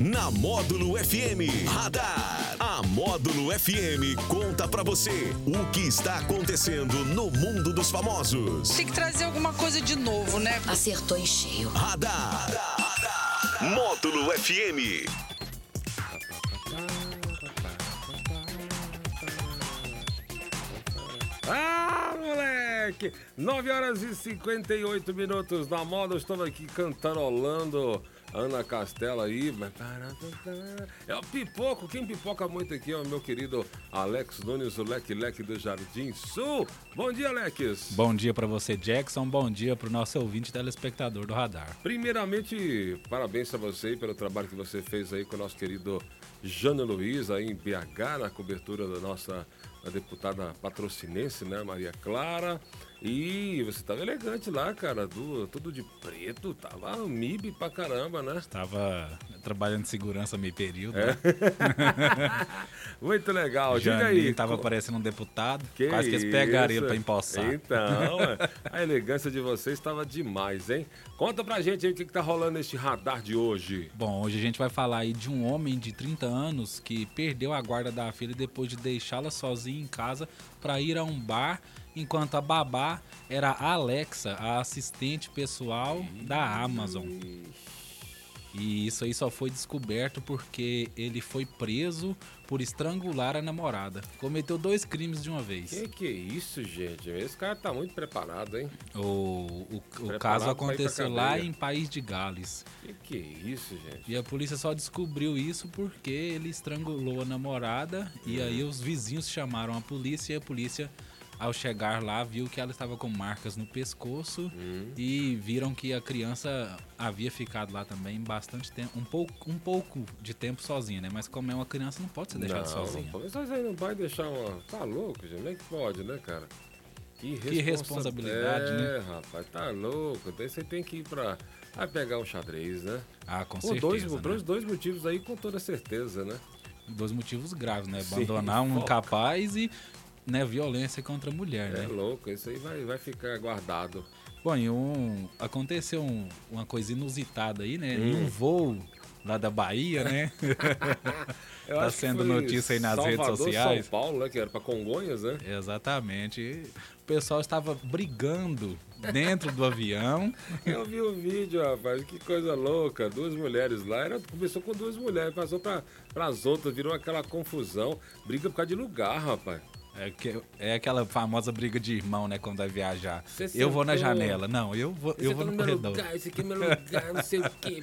Na Módulo FM Radar. A Módulo FM conta pra você o que está acontecendo no mundo dos famosos. Tem que trazer alguma coisa de novo, né? Acertou em cheio. Radar. Módulo FM. Ah, moleque! 9 horas e 58 minutos na moda. Eu estou aqui cantarolando Ana Castela aí. É o pipoco. Quem pipoca muito aqui é o meu querido Alex Nunes, o Leque Leque do Jardim Sul. Bom dia, Alex. Bom dia para você, Jackson. Bom dia para o nosso ouvinte telespectador do Radar. Primeiramente, parabéns a você pelo trabalho que você fez aí com o nosso querido Jânio Luiz, aí em BH, na cobertura da nossa a deputada patrocinense, né, Maria Clara. E você tava elegante lá, cara, do, tudo de preto, tava MIB pra caramba, né? Estava trabalhando de segurança meio período. É. né? Muito legal, diga Janinho aí. tava co- parecendo um deputado. Que quase que eles pegaram ele pra empossar. Então, é, a elegância de vocês estava demais, hein? Conta pra gente aí o que, que tá rolando neste radar de hoje. Bom, hoje a gente vai falar aí de um homem de 30 anos que perdeu a guarda da filha depois de deixá-la sozinha em casa para ir a um bar, enquanto a babá era a Alexa, a assistente pessoal da Amazon. E isso aí só foi descoberto porque ele foi preso por estrangular a namorada. Cometeu dois crimes de uma vez. Que que é isso, gente? Esse cara tá muito preparado, hein? O, o, o Preparado caso ir pra aconteceu lá em País de Gales. Que que é isso, gente? E a polícia só descobriu isso porque ele estrangulou a namorada. E aí os vizinhos chamaram a polícia e a polícia, ao chegar lá, viu que ela estava com marcas no pescoço e viram que a criança havia ficado lá também bastante tempo, um pouco, um pouco de tempo sozinha, né? Mas como é uma criança, não pode ser deixada sozinha. Não, pode. Mas aí não vai deixar uma. Tá louco, gente? Como é que pode, né, cara? Que, Que responsabilidade, é, né? rapaz, tá louco. Daí você tem que ir pra. Vai pegar um xadrez, né? Ah, com Por certeza. dois, né? dois, dois motivos aí, com toda certeza, né? Dois motivos graves, né? Sim, Abandonar um foco. incapaz e né, violência contra a mulher, É né? louco, isso aí vai, vai ficar guardado. Bom, e um, aconteceu um- uma coisa inusitada aí, né? Hum. Em um voo lá da Bahia, né? Tá sendo notícia aí nas redes Salvador, sociais. São Paulo, né? Que era pra Congonhas, né? Exatamente. E O pessoal estava brigando dentro do avião. Eu vi o vídeo, rapaz, que coisa louca. Duas mulheres lá, era, começou com duas mulheres, passou para as outras, virou aquela confusão. Briga por causa de lugar, rapaz. É, que, é aquela famosa briga de irmão, né? Quando vai viajar. Você eu vou na janela. Não, eu vou, eu vou tá no, no corredor. Lugar, esse aqui é meu lugar, não sei o quê.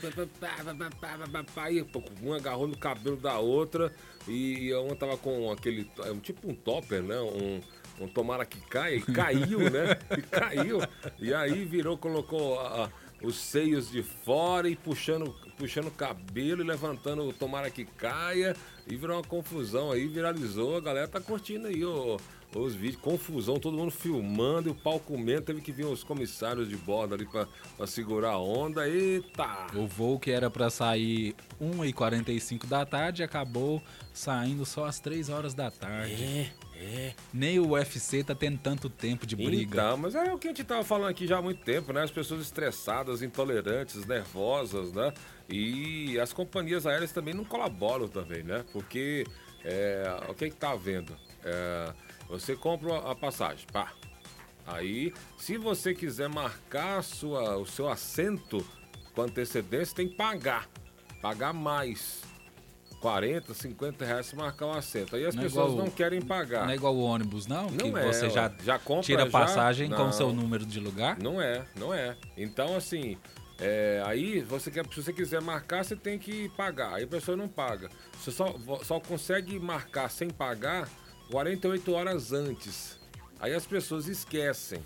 E uma agarrou no cabelo da outra e uma tava com aquele. É tipo um topper, né? Um, um tomara que caia. E caiu, né? E caiu. E aí virou, colocou a, a, os seios de fora e puxando, puxando o cabelo e levantando o tomara que caia. E virou uma confusão aí, viralizou. A galera tá curtindo aí. Os vídeos, confusão, todo mundo filmando e o pau comendo. Teve que vir os comissários de bordo ali pra, pra segurar a onda. Eita! O voo que era pra sair 1h45 da tarde acabou saindo só às 3 horas da tarde. É, é. Nem o UFC tá tendo tanto tempo de briga. Então, mas é o que a gente tava falando aqui já há muito tempo, né? As pessoas estressadas, intolerantes, nervosas, né? E as companhias aéreas também não colaboram também, né? Porque é, o que que tá havendo? É, você compra a passagem, pá. Aí, se você quiser marcar sua, o seu assento com antecedência, tem que pagar. Pagar mais. 40, 50 reais marcar um assento. Aí as Não é pessoas igual- não querem pagar. Não é igual o ônibus, não? Não que é, você já. Já compra, tira a já- passagem com Não. o seu número de lugar? Não é, não é. Então, assim, é, aí você quer, se você quiser marcar, você tem que pagar. Aí a pessoa não paga. Você só, só consegue marcar sem pagar 48 horas antes. Aí as pessoas esquecem.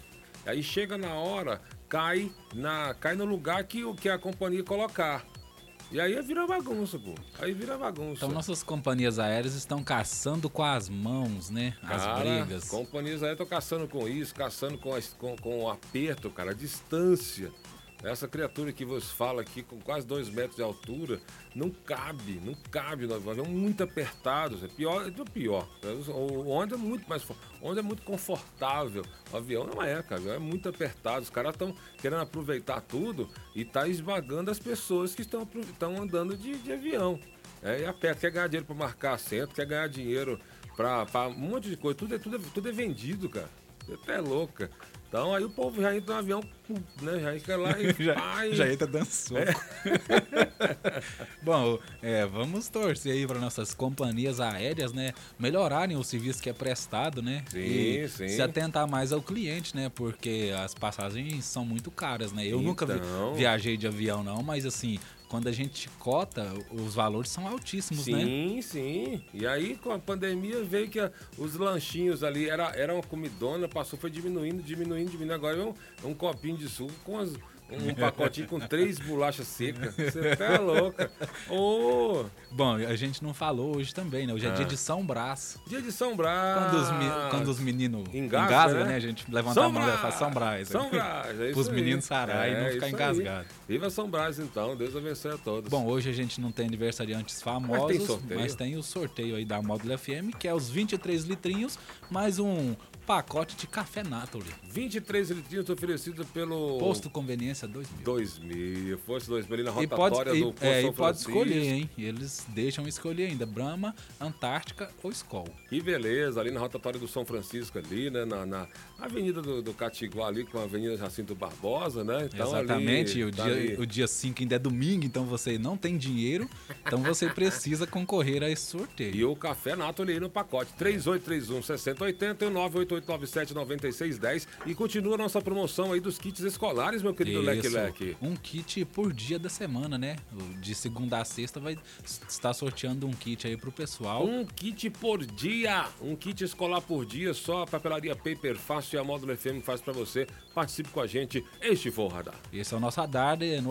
Aí chega na hora, cai, na, cai no lugar que, o- que a companhia colocar. E aí vira bagunça, pô. Aí vira bagunça. Então nossas companhias aéreas estão caçando com as mãos, né? As Cara, brigas. Companhias aí estão caçando com isso, caçando com, com, com o aperto, cara, a distância. Essa criatura que você fala aqui, com quase dois metros de altura, não cabe, não cabe no avião. muito apertado. É pior, é pior. O onde é muito mais onde é muito confortável. O avião não é, cara. Avião é muito apertado. Os caras estão querendo aproveitar tudo e tá esmagando as pessoas que estão andando de, de avião. É, e aperta, quer ganhar dinheiro para marcar assento, quer ganhar dinheiro para um monte de coisa. Tudo é, tudo é, tudo é vendido, cara. Você até é louca. Então aí o povo já entra no avião, né? Já entra lá e já, já entra dançando. É. Bom, é, vamos torcer aí para nossas companhias aéreas, né? Melhorarem o serviço que é prestado, né? Sim, e sim. Se atentar mais ao cliente, né? Porque as passagens são muito caras, né? Eu então... nunca viajei de avião, não, mas assim, quando a gente cota, os valores são altíssimos, sim, né? Sim, sim. E aí, com a pandemia, veio que a, os lanchinhos ali, era, era uma comidona, passou, foi diminuindo, diminuindo, diminuindo. Agora é um, é um copinho de suco com as um pacotinho com três bolachas secas. Você tá louca. Oh. Bom, a gente não falou hoje também, né? Hoje é ah. dia de São Brás. Dia de São Brás. Quando os, quando os meninos engasgam, né? né? A gente levanta São a mão e fala São Brás. São Brás, é Os meninos sarar é, e não ficar engasgados. Viva São Brás, então. Deus abençoe a todos. Bom, hoje a gente não tem aniversariantes famosos, mas tem, mas tem o sorteio aí da Módulo FM, que é os 23 litrinhos, mais um pacote de café Natoli. 23 litrinhos oferecido pelo... Posto Conveniência 2000. 2000. Fosse 2000 ali na rotatória e pode, do Posto é, São E pode escolher, hein? Eles deixam escolher ainda. Brahma, Antártica ou Skol. Que beleza. Ali na rotatória do São Francisco ali, né? Na, na Avenida do, do Catiguá ali com a Avenida Jacinto Barbosa, né? Então, Exatamente. Ali, o, tá dia, ali. o dia 5 ainda é domingo, então você não tem dinheiro. Então você precisa concorrer a esse sorteio. E o café Natoli aí no pacote. 3831 6080 e 988 9897-9610. E continua a nossa promoção aí dos kits escolares, meu querido Leque Leque. Um kit por dia da semana, né? De segunda a sexta vai estar sorteando um kit aí pro pessoal. Um kit por dia. Um kit escolar por dia. Só a papelaria Paper Fácil e a Módulo FM faz para você. Participe com a gente. Este foi o Radar. Esse é o nosso Radar. E,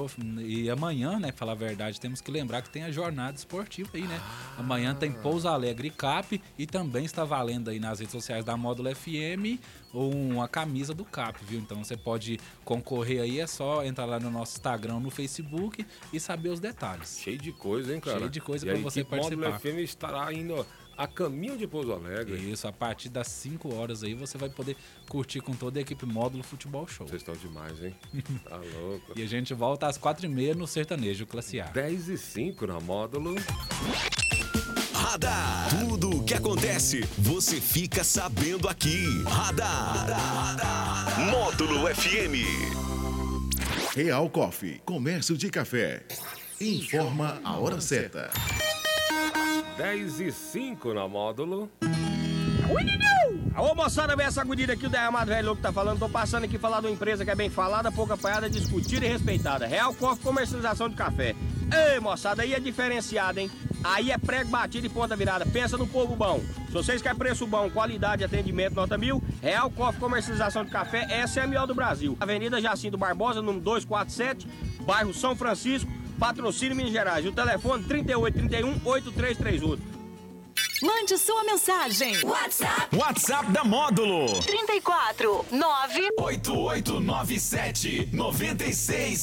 e amanhã, né? Falar a verdade, temos que lembrar que tem a jornada esportiva aí, né? Ah. Amanhã tem Pouso Alegre Cap e também está valendo aí nas redes sociais da Módulo FM FM ou uma camisa do CAP, viu? Então você pode concorrer aí, é só entrar lá no nosso Instagram, no Facebook e saber os detalhes. Cheio de coisa, hein, cara? Cheio de coisa para você participar. O Módulo FM estará indo a caminho de Pouso Alegre. Isso, a partir das 5 horas aí você vai poder curtir com toda a equipe Módulo Futebol Show. Vocês estão demais, hein? tá louco. E a gente volta às 4h30 no Sertanejo Classe A. 10 e 5 na Módulo. Radar. Tudo o que acontece, você fica sabendo aqui. Radar. Radar. Módulo FM. Real Coffee, comércio de café. Informa a hora certa. 10 e 5 na Módulo. Ô moçada, vem essa agudida aqui, o derramado velho que tá falando. Tô passando aqui falar de uma empresa que é bem falada, pouco apoiada, discutida e respeitada. Real Coffee Comercialização de Café. Ei, moçada, aí é diferenciada, hein? Aí é prego batido e ponta virada. Pensa no povo bom. Se vocês querem preço bom, qualidade, atendimento, nota mil, Real Coffee Comercialização de Café, essa é a melhor do Brasil. Avenida Jacinto Barbosa, número 247, bairro São Francisco, patrocínio Minas Gerais. O telefone 3831 8338. Mande sua mensagem. WhatsApp. WhatsApp da Módulo. 34 9 8897 96